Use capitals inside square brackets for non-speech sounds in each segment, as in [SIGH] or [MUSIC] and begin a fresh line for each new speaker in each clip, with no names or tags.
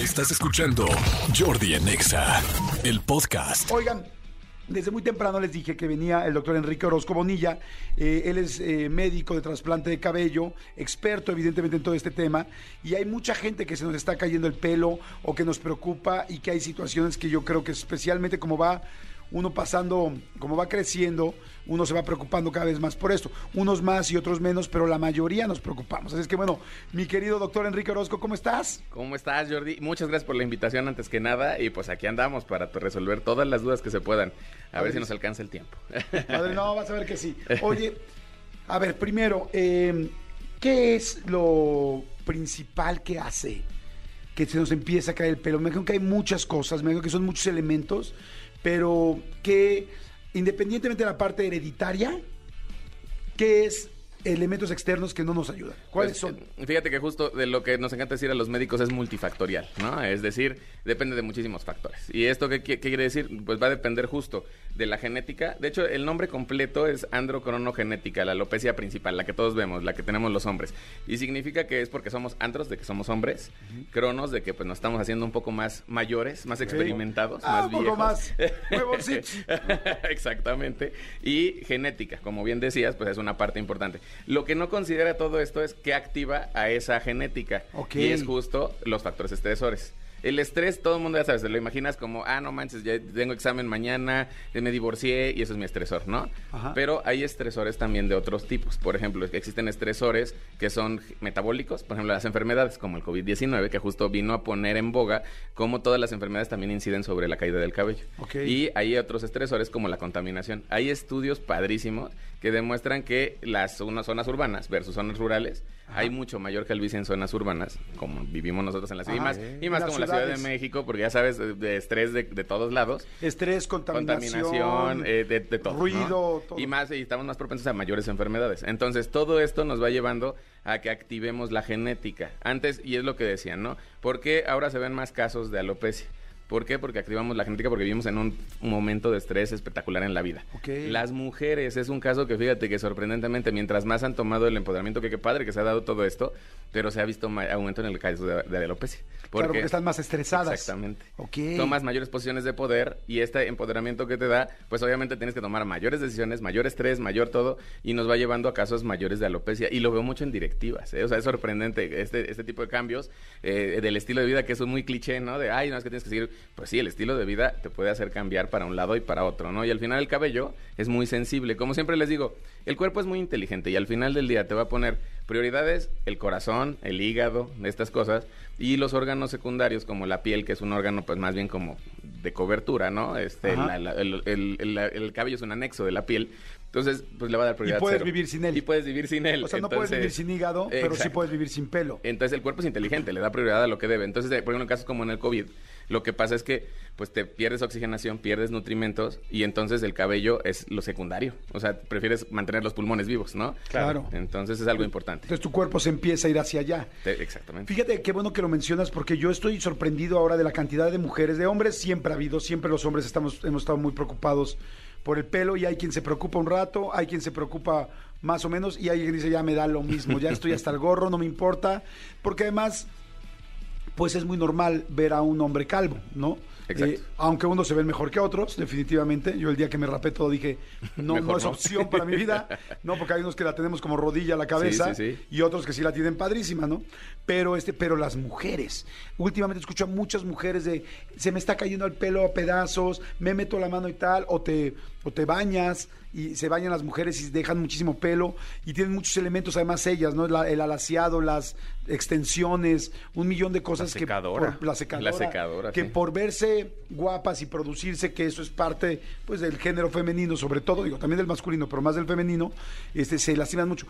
Estás escuchando Jordi en Exa, el podcast.
Oigan, desde muy temprano les dije que venía el doctor Enrique Orozco Bonilla. Eh, él es eh, médico de trasplante de cabello, experto evidentemente en todo este tema. Y hay mucha gente que se nos está cayendo el pelo o que nos preocupa y que hay situaciones que yo creo que especialmente como va uno pasando, como va creciendo, uno se va preocupando cada vez más por esto. Unos más y otros menos, pero la mayoría nos preocupamos. Así es que bueno, mi querido doctor Enrique Orozco, ¿cómo estás?
¿Cómo estás, Jordi? Muchas gracias por la invitación antes que nada. Y pues aquí andamos para resolver todas las dudas que se puedan. A ver si nos alcanza el tiempo. [LAUGHS]
Padre, no, vas a ver que sí. Oye, a ver, primero, eh, ¿qué es lo principal que hace que se nos empieza a caer el pelo? Me imagino que hay muchas cosas, me imagino que son muchos elementos, pero que independientemente de la parte hereditaria, ¿qué es elementos externos que no nos ayudan? ¿Cuáles
Pues,
son?
eh, Fíjate que justo de lo que nos encanta decir a los médicos es multifactorial, ¿no? Es decir, depende de muchísimos factores. ¿Y esto qué, qué- qué quiere decir? Pues va a depender justo de la genética. De hecho, el nombre completo es androcronogenética, la alopecia principal, la que todos vemos, la que tenemos los hombres. Y significa que es porque somos andros, de que somos hombres, cronos, de que pues nos estamos haciendo un poco más mayores, más experimentados,
Ah,
más
un poco más. [LAUGHS]
Exactamente. Y genética, como bien decías, pues es una parte importante. Lo que no considera todo esto es que activa a esa genética. Y es justo los factores estresores. El estrés, todo el mundo ya sabes, te lo imaginas como, ah, no manches, ya tengo examen mañana, ya me divorcié y eso es mi estresor, ¿no?
Ajá.
Pero hay estresores también de otros tipos. Por ejemplo, existen estresores que son metabólicos, por ejemplo, las enfermedades como el COVID-19, que justo vino a poner en boga cómo todas las enfermedades también inciden sobre la caída del cabello. Y hay otros estresores como la contaminación. Hay estudios padrísimos que demuestran que las unas zonas urbanas versus zonas rurales hay mucho mayor calvicie en zonas urbanas, como vivimos nosotros en la ciudad, y
Ajá.
más, y más como la Ciudad de México, porque ya sabes, de, estrés de, de todos lados.
Estrés, contaminación,
Contaminación, eh, de, de todo. ¿no?
ruido, todo.
Y más, y estamos más propensos a mayores enfermedades. Entonces, todo esto nos va llevando a que activemos la genética. Antes, y es lo que decían, ¿no? ¿Por qué ahora se ven más casos de alopecia? ¿Por qué? Porque activamos la genética porque vivimos en un, momento de estrés espectacular en la vida. Las mujeres es un caso que fíjate que sorprendentemente mientras más han tomado el empoderamiento, que qué padre que se ha dado todo esto, pero se ha visto aumento en el caso de, de alopecia.
Claro, porque están más estresadas.
Exactamente.
Ok.
Tomas mayores posiciones de poder y este empoderamiento que te da, pues obviamente tienes que tomar mayores decisiones, mayor estrés, mayor todo, y nos va llevando a casos mayores de alopecia. Y lo veo mucho en directivas, ¿eh? o sea, es sorprendente este, este tipo de cambios eh, del estilo de vida, que es un muy cliché, ¿no? De, ay, no, es que tienes que seguir. Pues sí, el estilo de vida te puede hacer cambiar para un lado y para otro, ¿no? Y al final el cabello es muy sensible. Como siempre les digo, el cuerpo es muy inteligente y al final del día te va a poner prioridades, el corazón, el hígado, estas cosas, y los órganos secundarios como la piel, que es un órgano pues más bien como de cobertura, ¿no? Este,
Ajá.
la- la- el, el- el- el cabello es un anexo de la piel, entonces pues le va a dar prioridad.
puedes
cero.
vivir sin él.
Y puedes vivir sin él.
O sea, no puedes vivir sin hígado, pero sí puedes vivir sin pelo.
Entonces el cuerpo es inteligente, le da prioridad a lo que debe. Entonces, por ejemplo, en casos como en el COVID, lo que pasa es que pues te pierdes oxigenación, pierdes nutrimentos y entonces el cabello es lo secundario. O sea, prefieres mantener los pulmones vivos, ¿no?
Claro.
Entonces es algo importante.
Entonces tu cuerpo se empieza a ir hacia allá.
Te- Exactamente.
Fíjate qué bueno que lo mencionas porque yo estoy sorprendido ahora de la cantidad de mujeres, de hombres siempre ha habido, siempre los hombres estamos, hemos estado muy preocupados por el pelo y hay quien se preocupa un rato, hay quien se preocupa más o menos y hay quien dice ya me da lo mismo, ya estoy hasta el gorro, no me importa, porque además pues es muy normal ver a un hombre calvo, ¿no?
Exacto.
Eh, aunque unos se ven mejor que otros, definitivamente. Yo el día que me rapé todo dije, no, no es
no.
opción para mi vida, no, porque hay unos que la tenemos como rodilla a la cabeza
Sí, sí, sí.
y otros que sí la tienen padrísima, ¿no? Pero este, pero las mujeres, últimamente escucho a muchas mujeres de se me está cayendo el pelo a pedazos, me meto la mano y tal, o te, o te bañas y se bañan las mujeres y dejan muchísimo pelo y tienen muchos elementos además ellas, ¿no? La- el alaciado, las extensiones, un millón de cosas
La
que por- la secadora,
La secadora,
que
sí.
por verse guapas y producirse, que eso es parte pues del género femenino, sobre todo, digo, también del masculino, pero más del femenino, este, se lastiman mucho.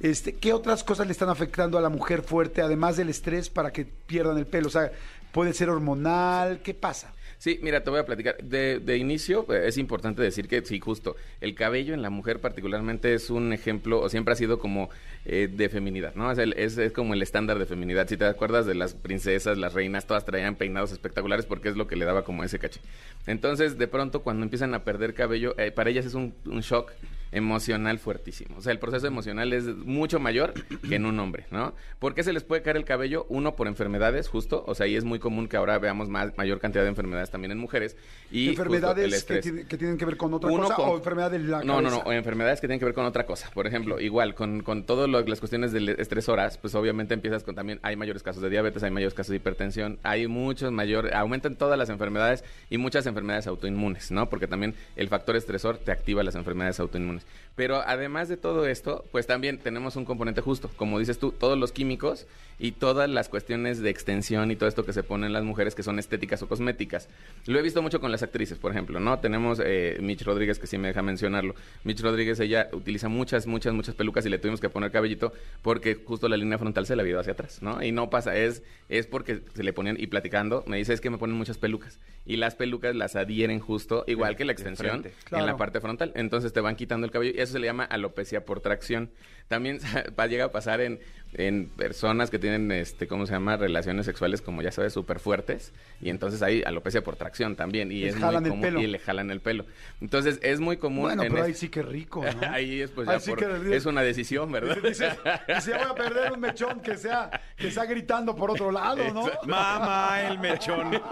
Este, ¿Qué otras cosas le están afectando a la mujer fuerte, además del estrés, para que pierdan el pelo? O sea, puede ser hormonal, ¿qué pasa?
Sí, mira, te voy a platicar. De, de inicio, eh, es importante decir que sí, justo, el cabello en la mujer particularmente es un ejemplo, o siempre ha sido como eh, de feminidad, ¿no? Es, el- es, es como el estándar de feminidad. Si te acuerdas de las princesas, las reinas, todas traían peinados espectaculares porque es lo que le daba como ese caché. Entonces, de pronto, cuando empiezan a perder cabello, eh, para ellas es un, un shock emocional fuertísimo. O sea, el proceso emocional es mucho mayor que en un hombre, ¿no? ¿Por qué se les puede caer el cabello? Uno, por enfermedades, justo. O sea, y es muy común que ahora veamos más, mayor cantidad de enfermedades también en mujeres. Y
¿Enfermedades que, tiene- que tienen que ver con otra
Uno
cosa
con-
o enfermedades de la
No, no,
cabeza?
no, o enfermedades que tienen que ver con otra cosa. Por ejemplo, igual, con, con todas las cuestiones de estresoras, pues obviamente empiezas con también, hay mayores casos de diabetes, hay mayores casos de hipertensión, hay muchos mayor, aumentan todas las enfermedades y muchas enfermedades autoinmunes, ¿no? Porque también el factor estresor te activa las enfermedades autoinmunes. Pero además de todo esto, pues también tenemos un componente justo, como dices tú, todos los químicos y todas las cuestiones de extensión y todo esto que se ponen las mujeres que son estéticas o cosméticas. Lo he visto mucho con las actrices, por ejemplo, ¿no? Tenemos eh, Mitch Rodríguez, que sí me deja mencionarlo. Mitch Rodríguez, ella utiliza muchas, muchas, muchas pelucas y le tuvimos que poner cabellito porque justo la línea frontal se la ido hacia atrás, ¿no? Y no pasa, es, es porque se le ponían, y platicando, me dice, es que me ponen muchas pelucas. Y las pelucas las adhieren justo, igual que la extensión, en la parte frontal. Entonces te van quitando el cabello y eso se le llama alopecia por tracción. También [LAUGHS] va a llegar a pasar en, en personas que tienen, este, ¿cómo se llama? Relaciones sexuales, como ya sabes, súper fuertes. Y entonces hay alopecia por tracción también. Y
Les
es muy
jalan el
común-
pelo.
Y le jalan el pelo. Entonces es muy común.
Bueno,
en
pero
es-
ahí sí que rico, ¿no? [LAUGHS]
Ahí es, pues,
Ahí
ya
sí
por-
que-
es una decisión, ¿verdad?
Dice, dice, voy a perder un mechón que sea, que sea gritando por otro lado, ¿no?
Mamá, el mechón. [LAUGHS]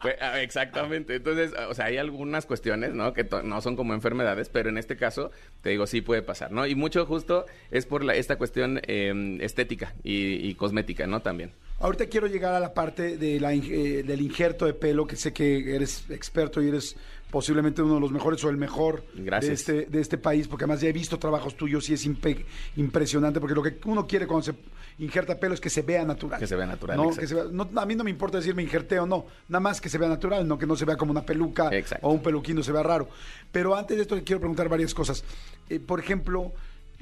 Pues, exactamente. Entonces, o sea, hay algunas cuestiones, ¿no? Que no son como enfermedades, pero en este caso, te digo, sí puede pasar, ¿no? Y mucho justo es por la, esta cuestión eh, estética y, cosmética, ¿no? También.
Ahorita quiero llegar a la parte de la, eh, del injerto de pelo, que sé que eres experto y eres posiblemente uno de los mejores o el mejor
Gracias.
de este, de este país, porque además ya he visto trabajos tuyos y es impresionante, porque lo que uno quiere cuando se injerta pelo es que se vea natural.
Que se vea natural,
No, que se vea- no, a mí no me importa decir me injerté o no, nada más que se vea natural, no que no se vea como una peluca
Exacto.
o un peluquín, no se vea raro. Pero antes de esto quiero preguntar varias cosas. Eh, por ejemplo,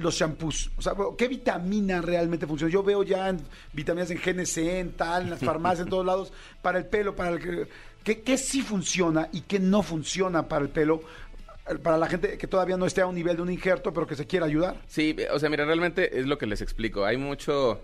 los shampoos. O sea, ¿qué vitamina realmente funciona? Yo veo ya en vitaminas en GNC, en tal, en las [LAUGHS] farmacias, en todos lados, para el pelo, para el que- ¿qué, qué sí funciona y qué no funciona para el pelo? Para la gente que todavía no esté a un nivel de un injerto, pero que se quiera ayudar.
Sí, o sea, mira, realmente es lo que les explico. Hay mucho...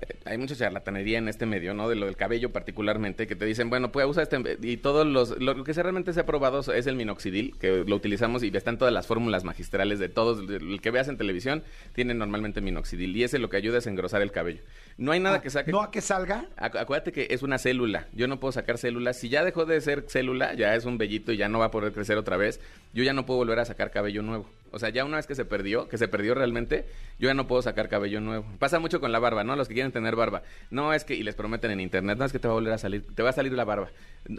eh, Hay mucha charlatanería en este medio, ¿no? De lo del cabello particularmente, que te dicen, bueno, pues usa este... Y todos los... Lo que se realmente se ha probado es el minoxidil, que lo utilizamos y están todas las fórmulas magistrales de todos. El que veas en televisión tiene normalmente minoxidil. Y ese lo que ayuda es engrosar el cabello. No hay nada
Ah,
que saque...
No a que salga.
Acu- Acuérdate que es una célula. Yo no puedo sacar células. Si ya dejó de ser célula, ya es un vellito y ya no va a poder crecer otra vez, yo ya no puedo volver a sacar cabello nuevo. O sea, ya una vez que se perdió, que se perdió realmente, yo ya no puedo sacar cabello nuevo. Pasa mucho con la barba, ¿no? Los que quieren tener barba. No es que, y les prometen en internet, no es que te va a volver a salir, te va a salir la barba.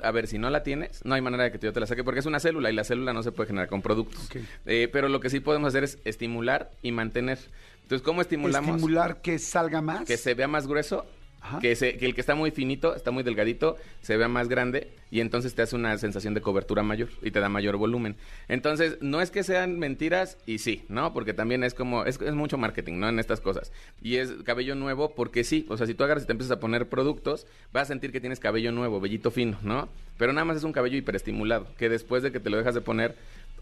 A ver, si no la tienes, no hay manera de que yo te la saque porque es una célula y la célula no se puede generar con productos. Eh, pero lo que sí podemos hacer es estimular y mantener. Entonces, ¿cómo estimulamos?
Estimular que salga más.
que se vea más grueso, Que, se- que el que está muy finito, está muy delgadito, se vea más grande y entonces te hace una sensación de cobertura mayor y te da mayor volumen. Entonces, no es que sean mentiras y sí, ¿no? Porque también es como, es, es mucho marketing, ¿no? En estas cosas. Y es cabello nuevo porque sí, o sea, si tú agarras y te empiezas a poner productos, vas a sentir que tienes cabello nuevo, vellito fino, ¿no? Pero nada más es un cabello hiperestimulado, que después de que te lo dejas de poner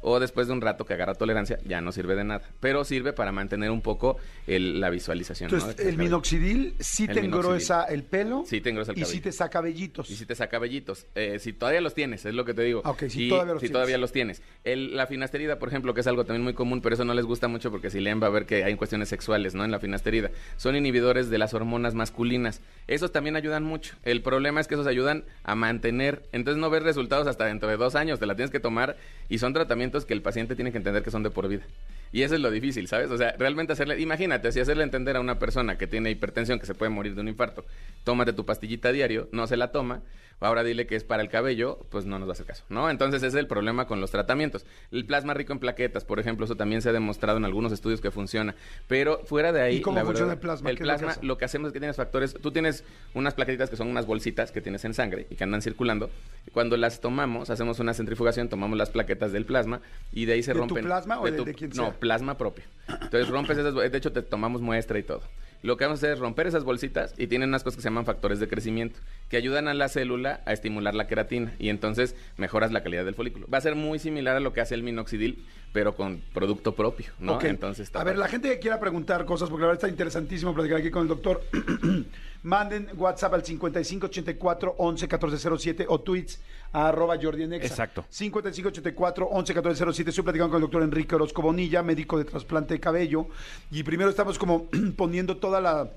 o después de un rato que agarra tolerancia, ya no sirve de nada. Pero sirve para mantener un poco el- la visualización. ¿no?
Entonces,
que
el
cabello.
minoxidil sí
El
te engrosa el pelo.
Sí te engrosa el
Y sí
cabello.
te saca vellitos.
Y si te saca vellitos. Eh, si todavía los tienes, es lo que te digo.
Ok, si
Y
todavía los
si
tienes.
todavía los tienes. El- la finasterida, por ejemplo, que es algo también muy común, pero eso no les gusta mucho porque si leen va a ver que hay cuestiones sexuales, ¿no? En la finasterida. Son inhibidores de las hormonas masculinas. Esos también ayudan mucho. El problema es que esos ayudan a mantener. Entonces no ves resultados hasta dentro de dos años. Te la tienes que tomar y son tratamientos que el paciente tiene que entender que son de por vida. Y eso es lo difícil, ¿sabes? O sea, realmente hacerle, imagínate, si hacerle entender a una persona que tiene hipertensión, que se puede morir de un infarto, tómate tu pastillita diario, no se la toma, ahora dile que es para el cabello, pues no nos va a hacer caso, ¿no? Entonces ese es el problema con los tratamientos. El plasma rico en plaquetas, por ejemplo, eso también se ha demostrado en algunos estudios que funciona, pero fuera de ahí...
¿Y cómo
la
funciona
verdad,
el plasma?
El
¿Qué es lo que
plasma, lo que hacemos es que tienes factores, tú tienes unas plaquetitas que son unas bolsitas que tienes en sangre y que andan circulando, cuando las tomamos, hacemos una centrifugación, tomamos las plaquetas del plasma y de ahí se
¿De tu
rompen...
plasma o de- de quien
No,
sea?
plasma propio. Entonces rompes esas, de hecho te tomamos muestra y todo. Lo que vamos a hacer es romper esas bolsitas y tienen unas cosas que se llaman factores de crecimiento, que ayudan a la célula a estimular la queratina y entonces mejoras la calidad del folículo. Va a ser muy similar a lo que hace el minoxidil, pero con producto propio, ¿no?
Ok.
Entonces, está
a ver, la gente que quiera preguntar cosas, porque la verdad está interesantísimo platicar aquí con el doctor, [CLEARS THROAT] [CLEARS THROAT] manden WhatsApp al 5584 11 1407 o tweets a arroba Jordi en Exa.
Exacto.
5584 11 1407. Estoy platicando con el doctor Enrique Orozco Bonilla, médico de trasplante de cabello. Y primero estamos como [CLEARS THROAT] poniendo toda la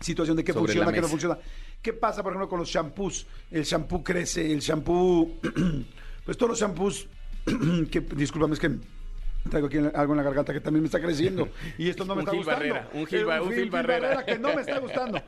situación de qué
Sobre
funciona, qué no funciona. ¿Qué pasa, por ejemplo, con los shampoos? El shampoo crece, el shampoo... [CLEARS THROAT] pues todos los shampoos... [CLEARS THROAT] que, discúlpame, es que traigo aquí algo en la garganta que también me está creciendo. Y esto no me
Un
está
Gil
gustando.
Barrera, un Gil
Eh,
un Gil Barrera.
que no me está gustando.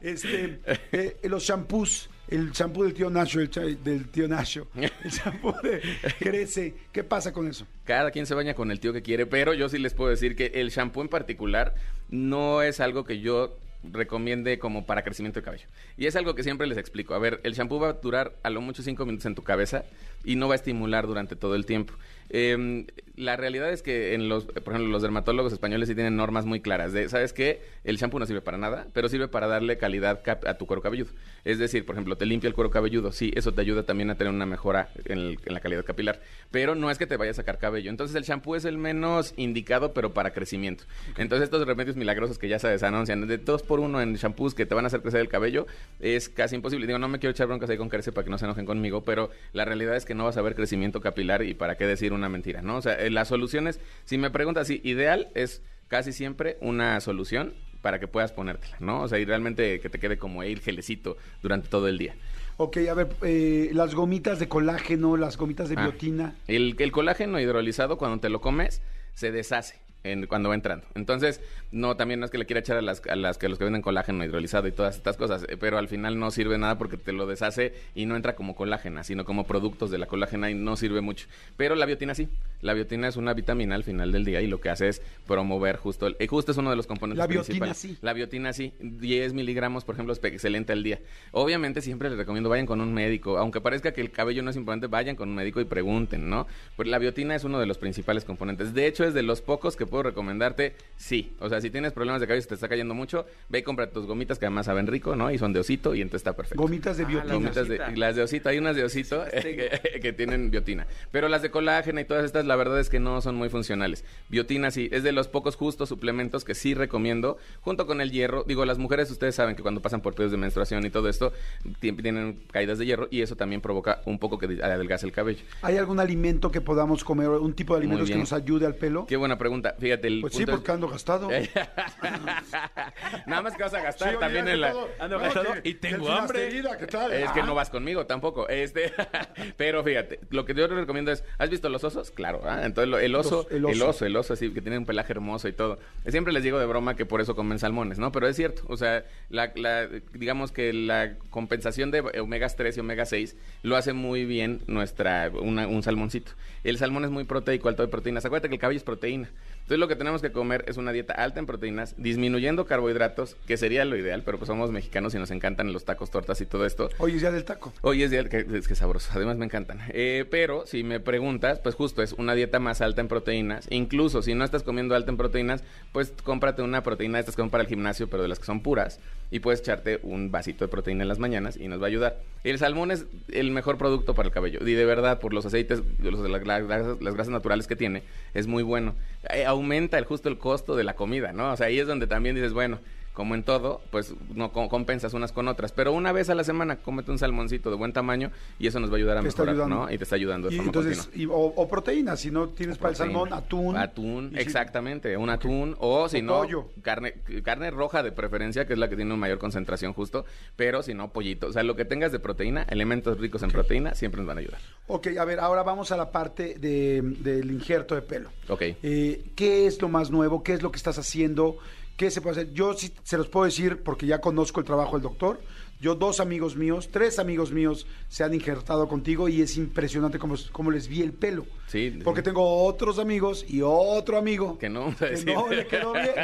Este, eh, los shampoos, el shampoo del tío Nacho, el del tío Nacho, el shampoo de crece. ¿Qué pasa con eso?
Cada quien se baña con el tío que quiere, pero yo sí les puedo decir que el shampoo en particular no es algo que yo recomiende como para crecimiento de cabello. Y es algo que siempre les explico. A ver, el shampoo va a durar a lo mucho cinco minutos en tu cabeza y no va a estimular durante todo el tiempo. Eh, la realidad es que en los, por ejemplo, los dermatólogos españoles sí tienen normas muy claras de, ¿sabes qué? El shampoo no sirve para nada, pero sirve para darle calidad a tu cuero cabelludo. Es decir, por ejemplo, te limpia el cuero cabelludo, sí, eso te ayuda también a tener una mejora en, el- en la calidad capilar, pero no es que te vaya a sacar cabello. Entonces el shampoo es el menos indicado, pero para crecimiento. Entonces estos remedios milagrosos que ya sabes anuncian de dos por uno en shampoos que te van a hacer crecer el cabello es casi imposible. Digo, no me quiero echar broncas ahí con Crece para que no se enojen conmigo, pero la realidad es que no vas a ver crecimiento capilar y para qué decir una mentira, ¿no? O sea, eh, las soluciones, si me preguntas, sí, ideal es casi siempre una solución para que puedas ponértela, ¿no? O sea, y realmente que te quede como ir gelecito durante todo el día.
Ok, a ver, eh, las gomitas de colágeno, las gomitas de
Ah.
biotina.
El, el colágeno hidrolizado, cuando te lo comes, se deshace en- cuando va entrando. Entonces, no, también no es que le quiera echar a las, a las que los que venden colágeno hidrolizado y todas estas cosas, eh, pero al final no sirve nada porque te lo deshace y no entra como colágena, sino como productos de la colágena y no sirve mucho. Pero la biotina sí. La biotina es una vitamina al final del día y lo que hace es promover justo, el, justo es uno de los componentes
La biotina
principales.
sí.
La biotina sí, 10 miligramos, por ejemplo, es excelente al día. Obviamente siempre les recomiendo vayan con un médico, aunque parezca que el cabello no es importante, vayan con un médico y pregunten, ¿no? Pues la biotina es uno de los principales componentes. De hecho, es de los pocos que puedo recomendarte, sí. O sea, si tienes problemas de cabello y te está cayendo mucho, ve y compra tus gomitas que además saben rico, ¿no? Y son de osito y entonces está perfecto.
Gomitas de
Ah,
biotina.
las gomitas de, las de osito, hay unas de osito que, [LAUGHS] que tienen biotina. Pero las de colágeno y todas estas, la verdad es que no son muy funcionales. Biotina sí, es de los pocos justos suplementos que sí recomiendo, junto con el hierro. Digo, las mujeres, ustedes saben que cuando pasan por periodos de menstruación y todo esto, ti- tienen caídas de hierro y eso también provoca un poco que adelgace el cabello.
¿Hay algún alimento que podamos comer, un tipo de alimentos que nos ayude al pelo?
Qué buena pregunta. Fíjate, el
Pues sí,
punto es-
porque ando gastado. [LAUGHS]
Nada más que vas a gastar
Sí, oye,
también
que
en la...
todo-
ando
no,
gastado
que-
y
que
tengo
el
hambre.
finasterida, ¿qué tal?
Es que no vas conmigo tampoco. Este, [LAUGHS] pero fíjate, lo que yo te recomiendo es, ¿has visto los osos? Claro, ¿ah? entonces lo- el oso,
Los- el
el
oso.
oso, el oso, así que tiene un pelaje hermoso y todo. Siempre les digo de broma que por eso comen salmones, ¿no? Pero es cierto, o sea, la, la- digamos que la compensación de omegas 3 y omega 6 lo hace muy bien nuestra una- un salmoncito. El salmón es muy proteico, alto de proteínas. Acuérdate que el cabello es proteína. Entonces lo que tenemos que comer es una dieta alta en proteínas, disminuyendo carbohidratos, que sería lo ideal, pero pues somos mexicanos y nos encantan los tacos, tortas y todo esto.
Hoy es día del taco.
Hoy es día, que, es que sabroso, además me encantan. Eh, pero si me preguntas, pues justo es una dieta más alta en proteínas. Incluso si no estás comiendo alta en proteínas, pues cómprate una proteína de estas que son para el gimnasio, pero de las que son puras. Y puedes echarte un vasito de proteína en las mañanas y nos va a ayudar. El salmón es el mejor producto para el cabello. Y de verdad, por los aceites, los- la- la- las, las grasas naturales que tiene, es muy bueno. Eh, aumenta el, justo el costo de la comida, ¿no? O sea, ahí es donde también dices, bueno, como en todo, pues no co- compensas unas con otras. Pero una vez a la semana, cómete un salmoncito de buen tamaño y eso nos va a ayudar a
Te
mejorar. ¿no? Y te está ayudando de
Y
forma
entonces,
continua.
y- o, o proteínas, si no tienes para el salmón, atún.
Atún,
si-
exactamente, un atún o si no
pollo.
carne carne roja de preferencia, que es la que tiene una mayor concentración justo, pero si no pollito, o sea, lo que tengas de proteína, elementos ricos en proteína siempre nos van a ayudar.
Ok, a ver, ahora vamos a la parte de- del injerto de pelo.
Ok.
Eh, ¿Qué es lo más nuevo? ¿Qué es lo que estás haciendo? ¿Qué se puede hacer? Yo sí se los puedo decir porque ya conozco el trabajo del doctor. Yo, dos amigos míos, tres amigos míos se han injertado contigo y es impresionante cómo, cómo les vi el pelo.
Sí.
Porque tengo otros amigos y otro amigo
Que no,
que no le quedó bien.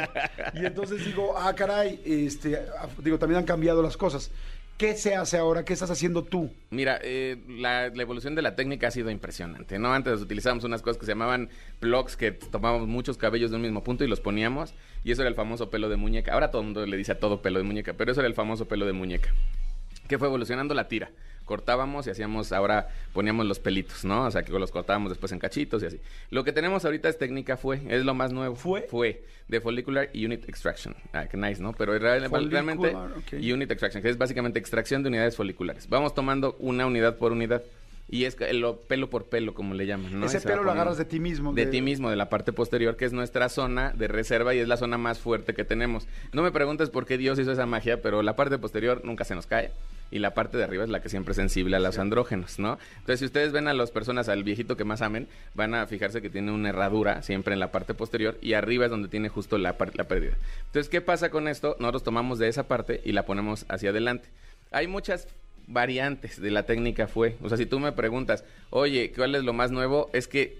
Y entonces digo, ah, caray, este, digo, también han cambiado las cosas. ¿Qué se hace ahora? ¿Qué estás haciendo tú?
Mira, eh, la, evolución de la técnica ha sido impresionante, ¿no? Antes utilizábamos unas cosas que se llamaban plugs, que tomábamos muchos cabellos de un mismo punto y los poníamos, y eso era el famoso pelo de muñeca. Ahora todo el mundo le dice a todo pelo de muñeca, pero eso era el famoso pelo de muñeca. que fue evolucionando la tira. Cortábamos y hacíamos, ahora poníamos los pelitos, ¿no? O sea, que los cortábamos después en cachitos y así. Lo que tenemos ahorita es técnica fue, es lo más nuevo.
¿Fue?
Fue, de Follicular Unit Extraction. Ah, qué nice, ¿no? Pero
Follicular,
realmente. Unit Extraction, que es básicamente extracción de unidades foliculares. Vamos tomando una unidad por unidad. Y es lo pelo por pelo, como le llaman, ¿no?
Ese pelo lo agarras de ti mismo.
De ti mismo, de la parte posterior, que es nuestra zona de reserva y es la zona más fuerte que tenemos. No me preguntes por qué Dios hizo esa magia, pero la parte posterior nunca se nos cae y la parte de arriba es la que siempre es sensible a los andrógenos, ¿no? Entonces, si ustedes ven a las personas, al viejito que más amen, van a fijarse que tiene una herradura siempre en la parte posterior y arriba es donde tiene justo la, la pérdida. Entonces, ¿qué pasa con esto? Nosotros tomamos de esa parte y la ponemos hacia adelante. Hay muchas variantes de la técnica fue. O sea, si tú me preguntas, oye, ¿cuál es lo más nuevo? Es que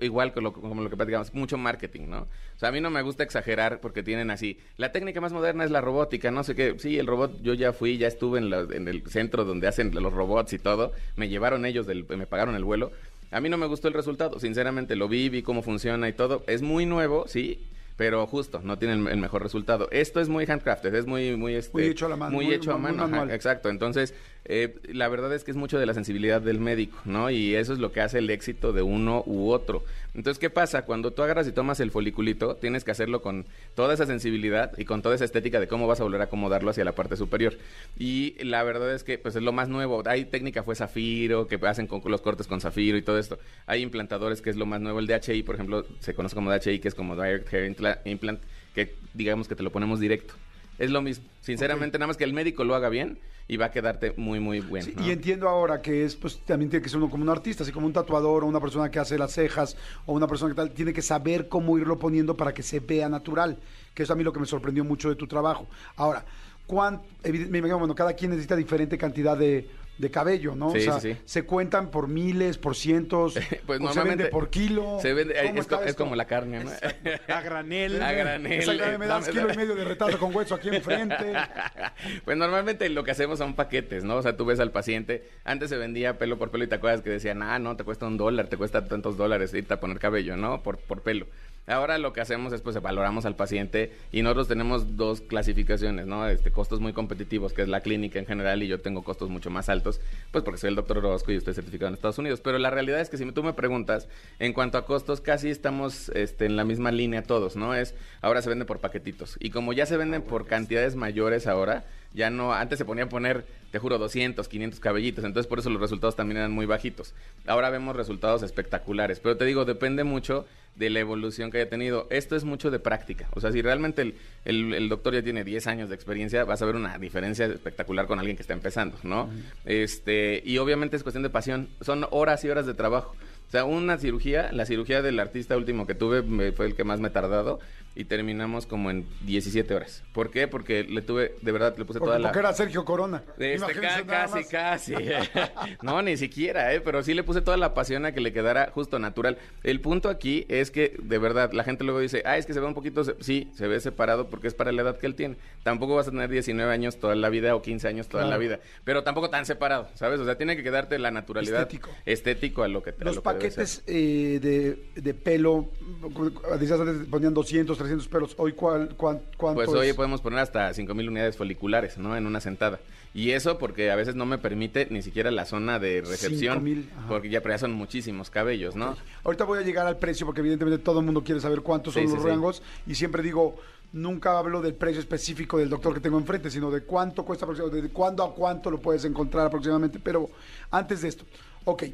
igual que lo, como lo que platicamos, mucho marketing, ¿no? O sea, a mí no me gusta exagerar porque tienen así, la técnica más moderna es la robótica, no sé qué. Sí, el robot, yo ya fui, ya estuve en, la- en el centro donde hacen los robots y todo, me llevaron ellos, del, me pagaron el vuelo. A mí no me gustó el resultado, sinceramente lo vi, vi cómo funciona y todo. Es muy nuevo, sí, pero justo, no tiene el, mejor resultado. Esto es muy handcrafted, es muy, muy, este,
Muy hecho a la mano,
Muy,
muy-
hecho a mano, ajá, exacto. Entonces, eh, la verdad es que es mucho de la sensibilidad del médico, ¿no? Y eso es lo que hace el éxito de uno u otro. Entonces, ¿qué pasa? Cuando tú agarras y tomas el foliculito, tienes que hacerlo con toda esa sensibilidad y con toda esa estética de cómo vas a volver a acomodarlo hacia la parte superior. Y la verdad es que, pues, es lo más nuevo. Hay técnica fue zafiro, que hacen con los cortes con zafiro y todo esto. Hay implantadores que es lo más nuevo. El DHI, por ejemplo, se conoce como DHI, que es como Direct Hair Impla- Implant, que digamos que te lo ponemos directo. Es lo mismo. Sinceramente, nada más que el médico lo haga bien y va a quedarte muy, muy bueno.
Sí,
¿no?
Y entiendo ahora que es, pues también tiene que ser uno como un artista, así como un tatuador o una persona que hace las cejas o una persona que tal, tiene que saber cómo irlo poniendo para que se vea natural, que es a mí lo que me sorprendió mucho de tu trabajo. Ahora, ¿cuán, evident- me imagino, bueno, cada quien necesita diferente cantidad de, de cabello, ¿no?
Sí,
o sea,
sí, sí.
se cuentan por miles, por cientos, [LAUGHS]
Pues
o
normalmente
se vende por kilo.
Se vende,
¿Cómo
es, co- es como la carne, ¿no? [LAUGHS]
A granel.
A granel.
Exactamente, me das kilo y medio de retardo con hueso aquí enfrente. [LAUGHS]
Pues normalmente lo que hacemos son paquetes, ¿no? O sea, tú ves al paciente, antes se vendía pelo por pelo y te acuerdas que decían, ah, no, te cuesta un dólar, te cuesta tantos dólares irte a poner cabello, ¿no? Por, por pelo. Ahora lo que hacemos es, pues, valoramos al paciente y nosotros tenemos dos clasificaciones, ¿no? Este, costos muy competitivos, que es la clínica en general, y yo tengo costos mucho más altos, pues porque soy el doctor Orozco y estoy certificado en Estados Unidos. Pero la realidad es que si tú me preguntas, en cuanto a costos, casi estamos este, en la misma línea todos, ¿no? Es, ahora se vende por paquetitos. Y como ya se venden por cantidades mayores ahora, ya no, antes se ponía a poner, te juro, 200, 500 cabellitos, entonces por eso los resultados también eran muy bajitos. Ahora vemos resultados espectaculares, pero te digo, depende mucho de la evolución que haya tenido. Esto es mucho de práctica, o sea, si realmente el, el- el doctor ya tiene 10 años de experiencia, vas a ver una diferencia espectacular con alguien que está empezando, ¿no? Este, y obviamente es cuestión de pasión, son horas y horas de trabajo. O sea, una cirugía, la cirugía del artista último que tuve me- fue el que más me he tardado y terminamos como en 17 horas. ¿Por qué? Porque le tuve, de verdad, le puse
Porque,
toda la...
porque era Sergio Corona.
Este,
Imagínense
ca-
nada
casi,
más.
casi. [LAUGHS] [LAUGHS] no, ni siquiera, ¿eh? Pero sí le puse toda la pasión a que le quedara justo natural. El punto aquí es que, de verdad, la gente luego dice, ah, es que se ve un poquito... se-". Sí, se ve separado porque es para la edad que él tiene. Tampoco vas a tener 19 años toda la vida o 15 años toda
Claro.
la vida. Pero tampoco tan separado, ¿sabes? O sea, tiene que quedarte la naturalidad...
Estético.
Estético a lo que te
Los
lo
paquetes eh, de, de pelo, decías antes ponían 200, 300 pelos. Hoy, ¿cuál, cuán- ¿cuánto
Pues hoy
es?
podemos poner hasta 5000 unidades foliculares, ¿no? En una sentada. Y eso porque a veces no me permite ni siquiera la zona de recepción.
5,000, ajá.
porque ya, ya son muchísimos cabellos, ¿no?
Ahorita voy a llegar al precio porque evidentemente todo el mundo quiere saber cuántos son
Sí,
los
sí.
rangos y siempre digo, nunca hablo del precio específico del doctor que tengo enfrente, sino de cuánto cuesta aproximadamente, de cuándo a cuánto lo puedes encontrar aproximadamente. Pero antes de esto, ok,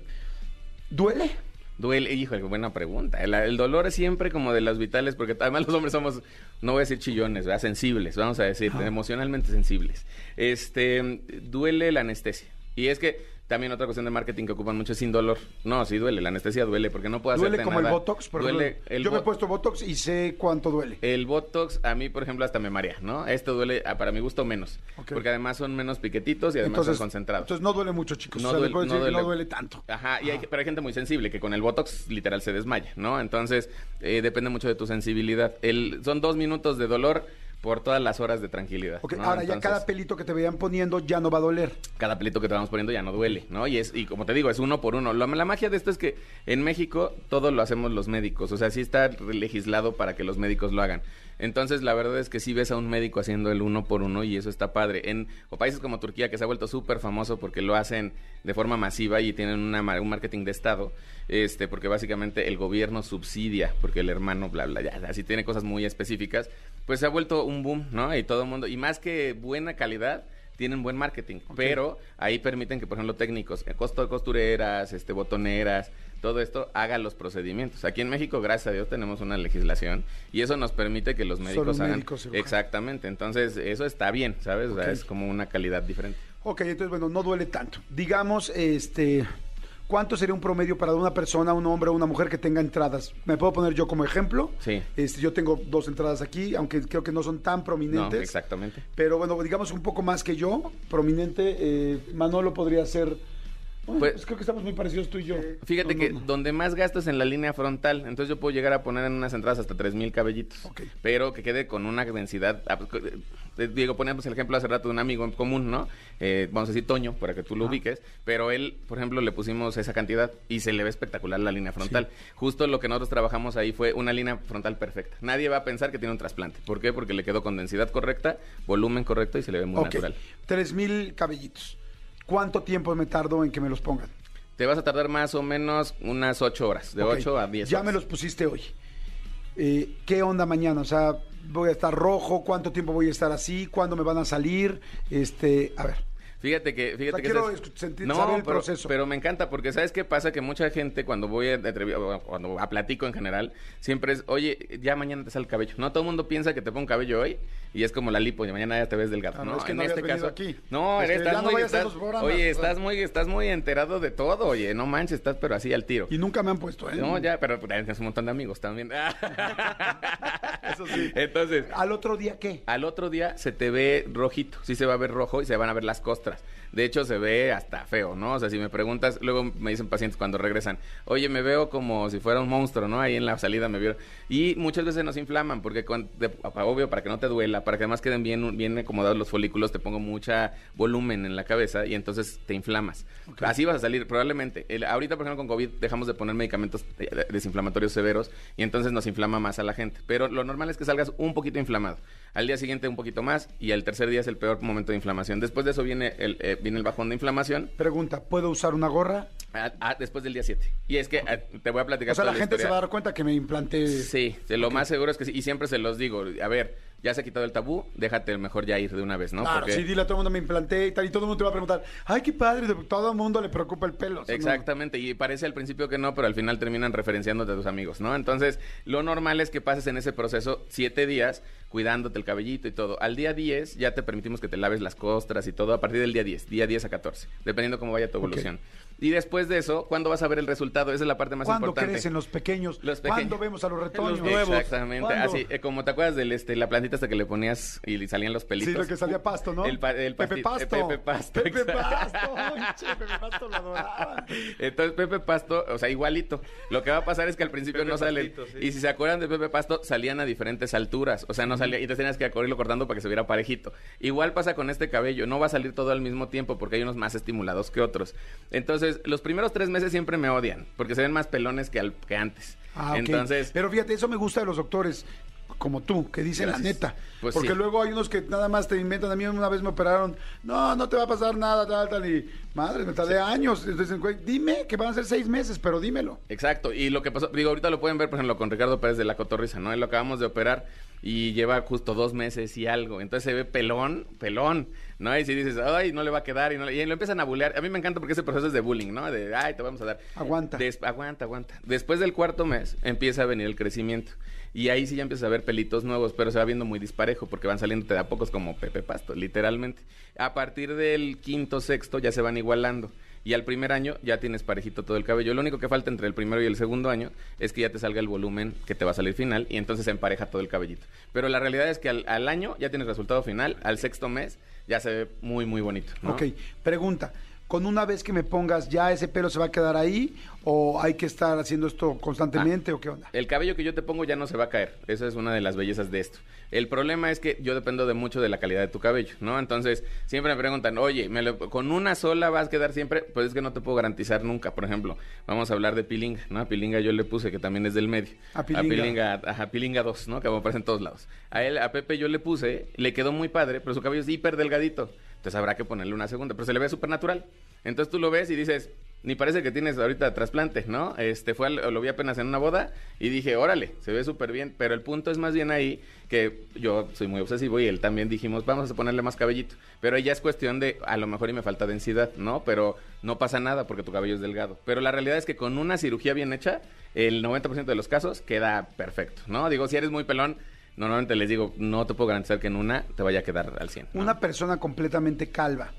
¿duele?
Duele, híjole, qué buena pregunta. El, el dolor es siempre como de las vitales, porque además los hombres somos, no voy a decir chillones, ¿verdad? sensibles, vamos a decir, emocionalmente sensibles. Este, duele la anestesia. Y es que también otra cuestión de marketing que ocupan mucho es sin dolor. No, sí duele, la anestesia duele, porque no puedo
¿Duele como
nada.
el Botox? Por
duele
ejemplo?
el
Yo me he puesto Botox y sé cuánto duele.
El Botox, a mí, por ejemplo, hasta me marea, ¿no? Esto duele, ah, para mi gusto, menos.
Ok.
Porque además son menos piquetitos y además son concentrados.
entonces no duele mucho, chicos.
No
o sea,
duele-
le puedo
no
decir que no
duele.
duele tanto.
Ajá, y hay, pero hay gente muy sensible que con el Botox literal se desmaya, ¿no? Entonces, eh, depende mucho de tu sensibilidad. El, son dos minutos de dolor por todas las horas de tranquilidad.
Ok,
¿no?
ahora ya cada pelito que te vean poniendo ya no va a doler.
cada pelito que te vamos poniendo ya no duele, ¿no? Y es y como te digo, es uno por uno. La, la magia de esto es que en México todo lo hacemos los médicos, o sea, sí está legislado para que los médicos lo hagan. Entonces, la verdad es que sí ves a un médico haciendo el uno por uno y eso está padre. En o países como Turquía, que se ha vuelto súper famoso porque lo hacen de forma masiva y tienen una, un marketing de Estado, este, porque básicamente el gobierno subsidia, porque el hermano, bla, bla, ya, así tiene cosas muy específicas, pues se ha vuelto un boom, ¿no? Y todo el mundo, y más que buena calidad, tienen buen marketing, pero ahí permiten que, por ejemplo, técnicos, eh, costureras, este, botoneras, todo esto haga los procedimientos. Aquí en México, gracias a Dios, tenemos una legislación y eso nos permite que los médicos hagan
médicos
exactamente. Entonces, eso está bien, ¿sabes? O sea,
Ok.
es como una calidad diferente.
Ok, entonces, bueno, no duele tanto. Digamos, este, ¿cuánto sería un promedio para una persona, un hombre o una mujer que tenga entradas? ¿Me puedo poner yo como ejemplo?
Sí.
Este, yo tengo dos entradas aquí, aunque creo que no son tan
No,
prominentes.
exactamente.
Pero bueno, digamos un poco más que yo, prominente, eh, Manolo podría ser... Bueno,
Pues-
pues creo que estamos muy parecidos tú y yo.
Fíjate
No,
que
no, no.
donde más gasto es en la línea frontal, entonces yo puedo llegar a poner en unas entradas hasta 3000 cabellitos. Pero que quede con una densidad. eh, Diego, poníamos el ejemplo hace rato de un amigo en común, ¿no? Eh, vamos a decir Toño, para que tú lo ubiques. Pero él, por ejemplo, le pusimos esa cantidad y se le ve espectacular la línea frontal. Justo lo que nosotros trabajamos ahí fue una línea frontal perfecta. Nadie va a pensar que tiene un trasplante. ¿Por qué? Porque le quedó con densidad correcta, volumen correcto y se le ve muy
Ok,
natural.
tres mil cabellitos. ¿Cuánto tiempo me tardo en que me los pongan?
Te vas a tardar más o menos unas 8 horas, de
Ok,
8 a 10
Ya
horas.
me los pusiste hoy. Eh, ¿Qué onda mañana? O sea, voy a estar rojo, ¿cuánto tiempo voy a estar así? ¿Cuándo me van a salir? Este, a ver.
Fíjate que, fíjate
O sea,
que
quiero sentir- saber el
pero,
proceso.
pero me encanta porque sabes qué pasa que mucha gente cuando voy a cuando a platico en general siempre es, oye, ya mañana te sale el cabello. No todo el mundo piensa que te pongo cabello hoy y es como la lipo y mañana ya te ves delgado.
Ah, no,
no,
es que
en
no
este caso,
aquí.
no,
Es
eres,
que
estás
no
muy, estás- oye, estás muy, estás muy enterado de todo, oye, no manches, estás pero así al tiro.
Y nunca me han puesto, ¿eh?
No, ya, pero pues, tienes un montón de amigos también. [LAUGHS]
Eso sí.
Entonces,
¿Al otro día qué?
al otro día se te ve rojito, sí se va a ver rojo y se van a ver las costras. De hecho, se ve hasta feo, ¿no? O sea, si me preguntas, luego me dicen pacientes cuando regresan, oye, me veo como si fuera un monstruo, ¿no? Ahí en la salida me vieron. Y muchas veces nos inflaman, porque, de- obvio, para que no te duela, para que además queden bien, bien acomodados los folículos, te pongo mucha volumen en la cabeza y entonces te inflamas. Así vas a salir, probablemente. El- ahorita, por ejemplo, con COVID dejamos de poner medicamentos de- desinflamatorios severos y entonces nos inflama más a la gente. Pero lo normal es que salgas un poquito inflamado. Al día siguiente un poquito más y al tercer día es el peor momento de inflamación. Después de eso viene el, eh, viene el bajón de inflamación
Pregunta, ¿puedo usar una gorra?
ah, ah, después del día 7. Y es que ah, te voy a platicar
O sea,
toda
la gente se va a dar cuenta que me implanté...
Sí, lo más seguro es que sí. Y siempre se los digo, a ver, ya se ha quitado el tabú, déjate mejor ya ir de una vez, ¿no?
Claro,
Porque-
sí, dile a todo el mundo me implanté y tal, y todo el mundo te va a preguntar, ay, qué padre, todo el mundo le preocupa el pelo. No-
Exactamente, y parece al principio que no, pero al final terminan referenciándote a tus amigos, ¿no? Entonces, lo normal es que pases en ese proceso siete días cuidándote el cabellito y todo. Al día 10 ya te permitimos que te laves las costras y todo a partir del día 10, día 10 a 14, dependiendo cómo vaya tu evolución. Y después de eso, ¿cuándo vas a ver el resultado? Esa es la parte más
¿Cuándo
importante.
crecen los pequeños?
Los pequeños.
¿Cuándo vemos a los retoños?
Exactamente,
¿Cuándo?
así, eh, como te acuerdas de este, la plantita hasta que le ponías y salían los pelitos.
Sí, lo que salía pasto, ¿no?
El, pa- el
Pepe Pasto.
eh, Pepe Pasto.
Pepe. Pasto. [LAUGHS] Pepe Pasto lo adoraba.
Entonces Pepe Pasto, o sea, igualito. Lo que va a pasar es que al principio
Pepe
no salen.
Pastito, sí.
Y si se acuerdan de Pepe Pasto, salían a diferentes alturas. O sea, no salía. Y te tenías que irlo cortando para que se viera parejito. Igual pasa con este cabello. No va a salir todo al mismo tiempo porque hay unos más estimulados que otros. Entonces, los primeros tres meses siempre me odian. Porque se ven más pelones que, al- que antes.
Ah, ok.
Entonces.
Pero fíjate, eso me gusta de los doctores como tú, que dicen la neta.
Pues
Porque
sí.
luego hay unos que nada más te inventan. A mí una vez me operaron, no, no te va a pasar nada, tal, tal. Y madre, me tardé años. Entonces, güey, dime que van a ser seis meses, pero dímelo.
Exacto, y lo que pasó, digo, ahorita lo pueden ver, por ejemplo, con Ricardo Pérez de la Cotorrisa, ¿no? Él lo acabamos de operar y lleva justo dos meses y algo, entonces se ve pelón, pelón, ¿no? Y si dices, ay, no le va a quedar, y, no le- y lo empiezan a bullear. A mí me encanta porque ese proceso es de bullying, ¿no? De, ay, te vamos a dar.
Aguanta.
Des- aguanta, aguanta. Después del cuarto mes empieza a venir el crecimiento. Y ahí sí ya empiezas a ver pelitos nuevos, pero se va viendo muy disparejo porque van saliendo de a pocos como Pepe Pasto, literalmente. A partir del quinto, sexto ya se van igualando. Y al primer año ya tienes parejito todo el cabello. Lo único que falta entre el primero y el segundo año es que ya te salga el volumen que te va a salir final y entonces se empareja todo el cabellito. Pero la realidad es que al, año ya tienes resultado final, al sexto mes ya se ve muy, muy bonito. ¿no?
Ok, pregunta. Con una vez que me pongas, ya ese pelo se va a quedar ahí o hay que estar haciendo esto constantemente o qué onda?
El cabello que yo te pongo ya no se va a caer. Esa es una de las bellezas de esto. El problema es que yo dependo de mucho de la calidad de tu cabello, ¿no? Entonces, siempre me preguntan, oye, ¿me lo- ¿con una sola vas a quedar siempre? Pues es que no te puedo garantizar nunca. Por ejemplo, vamos a hablar de Pilinga, ¿no? A Pilinga yo le puse, que también es del medio.
A Pilinga.
Pilinga, ajá, Pilinga 2, ¿no? Que aparece en todos lados. A él, a Pepe yo le puse, le quedó muy padre, pero su cabello es hiper delgadito. Entonces habrá que ponerle una segunda, pero se le ve súper natural. Entonces tú lo ves y dices, ni parece que tienes ahorita trasplante, ¿no? Este fue, lo vi apenas en una boda y dije, órale, se ve súper bien. Pero el punto es más bien ahí que yo soy muy obsesivo y él también dijimos, vamos a ponerle más cabellito. Pero ahí ya es cuestión de, a lo mejor y me falta densidad, ¿no? Pero no pasa nada porque tu cabello es delgado. Pero la realidad es que con una cirugía bien hecha, el 90% de los casos queda perfecto, ¿no? Digo, si eres muy pelón, normalmente les digo, no te puedo garantizar que en una te vaya a quedar al 100. ¿no?
Una persona completamente calva,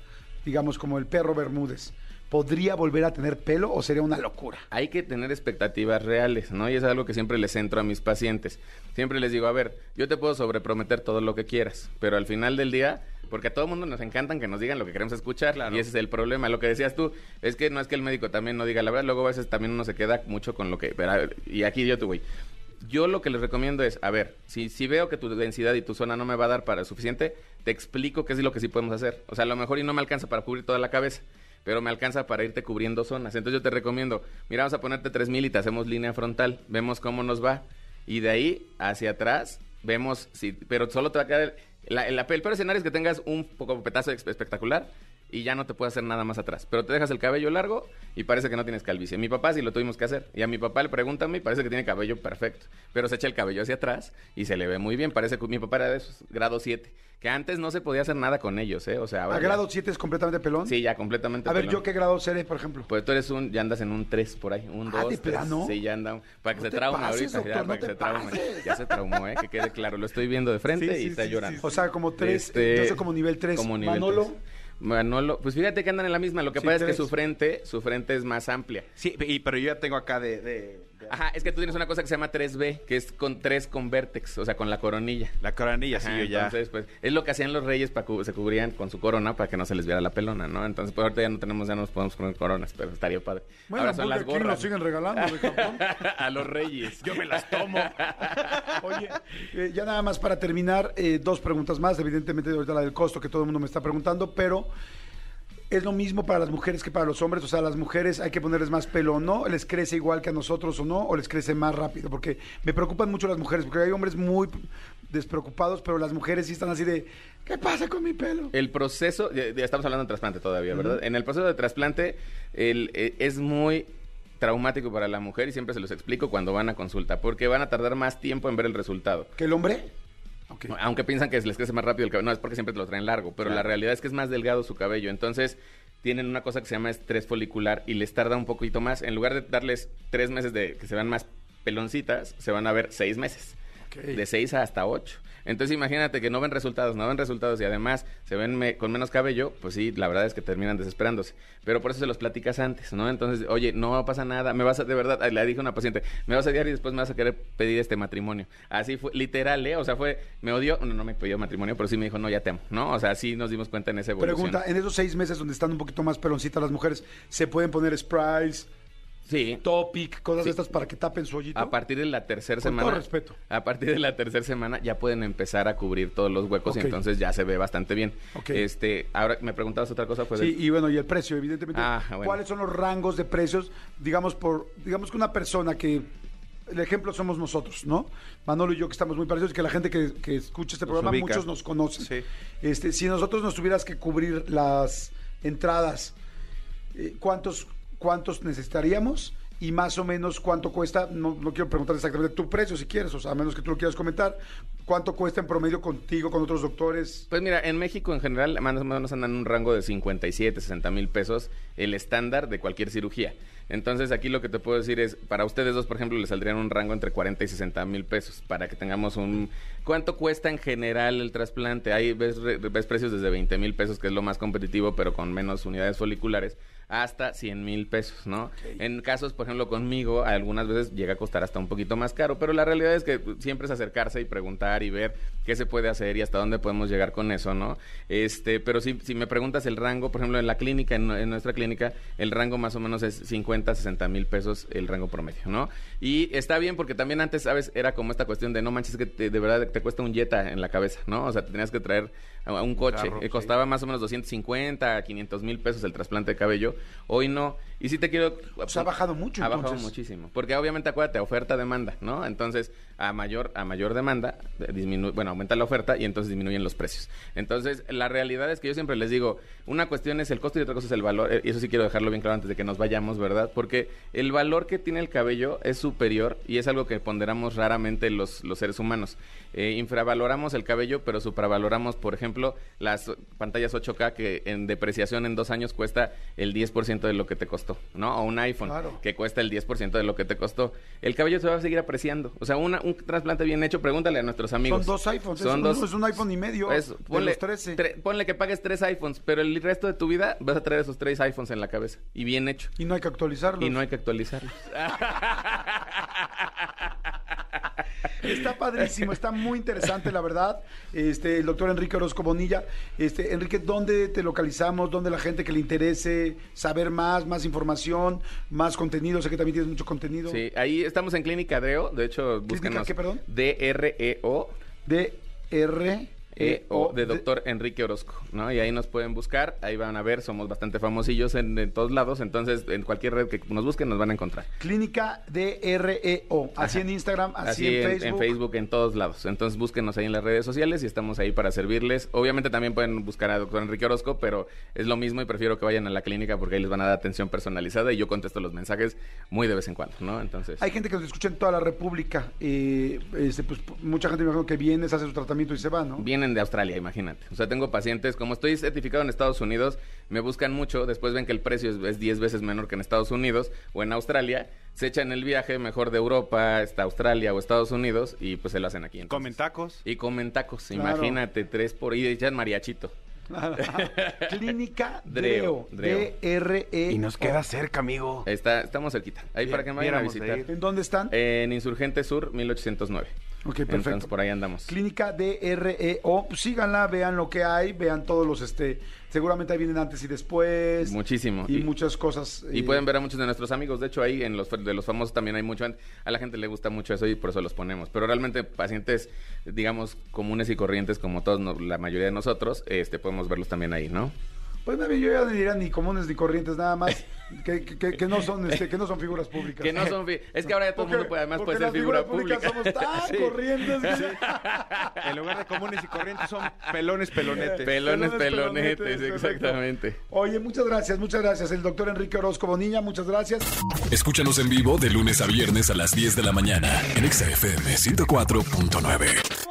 digamos como el perro Bermúdez, ¿podría volver a tener pelo o sería una locura?
hay que tener expectativas reales, ¿no? Y es algo que siempre les centro a mis pacientes. Siempre les digo, a ver, yo te puedo sobreprometer todo lo que quieras, pero al final del día, porque a todo mundo nos encantan que nos digan lo que queremos escuchar, y ese es el problema. Lo que decías tú, es que no es que el médico también no diga la verdad, luego a veces también uno se queda mucho con lo que... pero, y aquí yo te voy. Yo lo que les recomiendo es, a ver, si, si veo que tu densidad y tu zona no me va a dar para suficiente, te explico qué es lo que sí podemos hacer. O sea, a lo mejor y no me alcanza para cubrir toda la cabeza, pero me alcanza para irte cubriendo zonas. Entonces yo te recomiendo, mira, vamos a ponerte 3000 y te hacemos línea frontal, vemos cómo nos va. Y de ahí hacia atrás, vemos si, pero solo te va a quedar, el, el peor escenario es que tengas un poco petazo espectacular y ya no te puede hacer nada más atrás. Pero te dejas el cabello largo y parece que no tienes calvicie. Mi papá sí lo tuvimos que hacer. Y a mi papá le preguntan y parece que tiene cabello perfecto. Pero se echa el cabello hacia atrás y se le ve muy bien. Parece que mi papá era de esos, grado 7. Que antes no se podía hacer nada con ellos, ¿eh? O sea, ahora
¿A
ya-
grado 7 es completamente pelón?
Sí, ya completamente
A ver,
pelón.
¿yo qué grado seré, por ejemplo?
Pues tú eres un, ya andas en un 3 por ahí, un
Ah,
2,
¿de plano?
Sí, ya anda, para que
No
se traume
pases,
ahorita,
doctor,
ya,
no
para que se traume.
pases.
Ya se traumó, ¿eh? Que quede claro, lo estoy viendo de frente
Sí,
y
sí,
está
sí,
llorando.
O sea, como tres,
Este,
yo soy como nivel 3.
como nivel
Manolo.
Manolo, pues fíjate que andan en la misma, lo que
Sí,
pasa es que su frente, su frente es más amplia.
Sí, y, pero yo ya tengo acá de- de-
Ajá, es que tú tienes una cosa que se llama 3B, que es con 3 con vértex, o sea, con la coronilla.
La coronilla, sí, yo ya...
Entonces, pues, es lo que hacían los reyes para se cubrían con su corona para que no se les viera la pelona, ¿no? Entonces, pues ahorita ya no tenemos, ya no nos podemos poner coronas, pero estaría padre.
Bueno,
Ahora son las
aquí nos
gorras.
siguen regalando de Japón. [LAUGHS]
a los reyes.
Yo me las tomo.
Oye, eh, ya nada más para terminar, eh, dos preguntas más. Evidentemente, ahorita la del costo que todo el mundo me está preguntando, pero es lo mismo para las mujeres que para los hombres. O sea, las mujeres hay que ponerles más pelo o no, les crece igual que a nosotros o no, o les crece más rápido. Porque me preocupan mucho las mujeres, porque hay hombres muy despreocupados, pero las mujeres sí están así de, ¿qué pasa con mi pelo?
El proceso, ya, ya estamos hablando de trasplante todavía, ¿verdad? En el proceso de trasplante el, eh, es muy traumático para la mujer y siempre se los explico cuando van a consulta, porque van a tardar más tiempo en ver el resultado.
¿Que el hombre?
Aunque piensan que les crece más rápido el cabello, no, es porque siempre te lo traen largo, pero la realidad es que es más delgado su cabello. Entonces, tienen una cosa que se llama estrés folicular y les tarda un poquito más. En lugar de darles tres meses de que se vean más peloncitas, se van a ver seis meses. De seis hasta ocho. Entonces, imagínate que no ven resultados, no ven resultados y además se ven me- con menos cabello, pues sí, la verdad es que terminan desesperándose. Pero por eso se los platicas antes, ¿no? Entonces, oye, no pasa nada, me vas a, de verdad, le dije a una paciente, me vas a odiar y después me vas a querer pedir este matrimonio. Así fue, literal, ¿eh? O sea, fue, me odió, no, no me pidió matrimonio, pero sí me dijo, no, ya te amo, ¿no? O sea, sí nos dimos cuenta en esa evolución.
Pregunta, en esos seis meses donde están un poquito más peloncitas las mujeres, ¿se pueden poner sprays,
Sí.
topic, cosas
Sí.
de estas para que tapen su hoyito?
A partir de la tercera
Con
semana.
todo respeto.
A partir de la tercera semana ya pueden empezar a cubrir todos los huecos y entonces ya se ve bastante bien.
Ok.
Este, ahora me preguntabas otra cosa, pues.
Sí, y bueno, y el precio, evidentemente.
Ah, bueno.
¿Cuáles son los rangos de precios? Digamos, por, digamos que una persona que. El ejemplo somos nosotros, ¿no? Manolo y yo que estamos muy parecidos, que la gente que, que escucha este programa, muchos nos conocen.
Sí.
Este, si nosotros nos tuvieras que cubrir las entradas, eh, ¿cuántos, ¿cuántos necesitaríamos? Y más o menos cuánto cuesta, no, no quiero preguntar exactamente tu precio si quieres, o sea, a menos que tú lo quieras comentar, ¿cuánto cuesta en promedio contigo, con otros doctores?
Pues mira, en México en general más o menos andan en un rango de 57, 60 mil pesos el estándar de cualquier cirugía. Entonces aquí lo que te puedo decir es, para ustedes dos, por ejemplo, les saldrían un rango entre 40 y 60 mil pesos para que tengamos un... ¿Cuánto cuesta en general el trasplante? Ahí ves, ves precios desde 20 mil pesos, que es lo más competitivo, pero con menos unidades foliculares, hasta 100 mil pesos, ¿no? En casos, por ejemplo, conmigo, algunas veces llega a costar hasta un poquito más caro, pero la realidad es que siempre es acercarse y preguntar y ver qué se puede hacer y hasta dónde podemos llegar con eso, ¿no? Este, pero si, si me preguntas el rango, por ejemplo, en la clínica, en, en nuestra clínica, el rango más o menos es 50, 60 mil pesos el rango promedio, ¿no? Y está bien porque también antes, ¿sabes? Era como esta cuestión de no manches que te- de verdad te cuesta un Jetta en la cabeza, ¿no? O sea, te tenías que traer a un coche.
Carro,
Eh,
sí.
costaba más o menos 250 a 500 mil pesos el trasplante de cabello. Hoy no. Y sí te quiero...
Pues ha bajado mucho,
Ha bajado muchísimo. Porque obviamente, acuérdate, oferta-demanda, ¿no? Entonces, a mayor, a mayor demanda, disminuye, bueno, aumenta la oferta y entonces disminuyen los precios. Entonces, la realidad es que yo siempre les digo, una cuestión es el costo y otra cosa es el valor. eh, Y eso sí quiero dejarlo bien claro antes de que nos vayamos, ¿verdad? Porque el valor que tiene el cabello es superior y es algo que ponderamos raramente los, los seres humanos. Eh, infravaloramos el cabello, pero supravaloramos, por ejemplo, las pantallas 8K que en depreciación en dos años cuesta el 10% de lo que te costó, ¿no? O un iPhone
Claro.
que cuesta el 10% de lo que te costó. El cabello se va a seguir apreciando. O sea, una- un trasplante bien hecho, pregúntale a nuestros amigos.
Son dos iPhones,
Son
es,
dos.
un, es un iPhone y medio de
ponle,
los 13.
tre- ponle que pagues tres iPhones, pero el resto de tu vida vas a traer esos tres iPhones en la cabeza. Y bien hecho.
Y no hay que actualizarlos.
Y no hay que actualizarlos. [LAUGHS]
Está padrísimo, está muy interesante, la verdad. Este, el doctor Enrique Orozco Bonilla. Este, Enrique, ¿dónde te localizamos? ¿Dónde la gente que le interese saber más, más información, más contenido? Sé que también tienes mucho contenido.
Sí, ahí estamos en Clínica Dreo. De hecho,
¿Clínica
búsquenos.
qué, perdón?
D-R-E-O.
De R.
E o de doctor Enrique Orozco, ¿no? Y ahí nos pueden buscar, ahí van a ver, somos bastante famosillos en, en todos lados, entonces en cualquier red que nos busquen nos van a encontrar.
Clínica DREO. Así
Ajá.
en Instagram, así,
Así
en,
en,
Facebook.
en Facebook, en todos lados. Entonces búsquenos ahí en las redes sociales y estamos ahí para servirles. Obviamente también pueden buscar a doctor Enrique Orozco, pero es lo mismo y prefiero que vayan a la clínica porque ahí les van a dar atención personalizada y yo contesto los mensajes muy de vez en cuando, ¿no? Entonces...
Hay gente que nos escucha en toda la República. eh, este, pues, mucha gente me imagino que viene, se hace su tratamiento y se va, ¿no?
Vienen de Australia, imagínate. O sea, tengo pacientes, como estoy certificado en Estados Unidos, me buscan mucho, después ven que el precio es- es 10 veces menor que en Estados Unidos o en Australia, se echan el viaje mejor de Europa, hasta Australia o Estados Unidos y pues se lo hacen aquí. entonces.
Comen tacos.
Y comen tacos,
Claro.
imagínate, tres por y echan mariachito. [LAUGHS]
Clínica
Dreo,
Dreo.
Dreo.
D-R-E.
Y nos queda cerca, amigo.
Está, estamos cerquita. Ahí
Bien,
para que me vayan a visitar.
¿En dónde están?
En Insurgente Sur, 1809.
Ok, perfecto.
Entonces por ahí andamos.
Clínica DREO. Pues síganla, vean lo que hay, vean todos los, este, seguramente ahí vienen antes y después.
Muchísimo.
Y,
Y-
muchas cosas.
Y
eh,
pueden ver a muchos de nuestros amigos. De hecho, ahí en los de los famosos también hay mucho. A la gente le gusta mucho eso y por eso los ponemos. Pero realmente pacientes, digamos, comunes y corrientes, como todos, la mayoría de nosotros, este, podemos verlos también ahí, ¿no?
Pues nada, yo ya no diría ni comunes ni corrientes, nada más [LAUGHS] que, que- no son, este, que no son figuras públicas.
Que no son. Es que ahora ya todo el mundo puede, además puede ser
las
figura
figuras públicas
pública.
somos tan [LAUGHS]
Sí.
corrientes. que- [LAUGHS]
En lugar de comunes y corrientes son pelones pelonetes.
Pelones,
Pelones,
pelonetes,
pelonetes,
exactamente.
Oye, muchas gracias, muchas gracias. El doctor Enrique Orozco Bonilla, muchas gracias.
Escúchanos en vivo de lunes a viernes a las 10 de la mañana en Exa FM 104.9.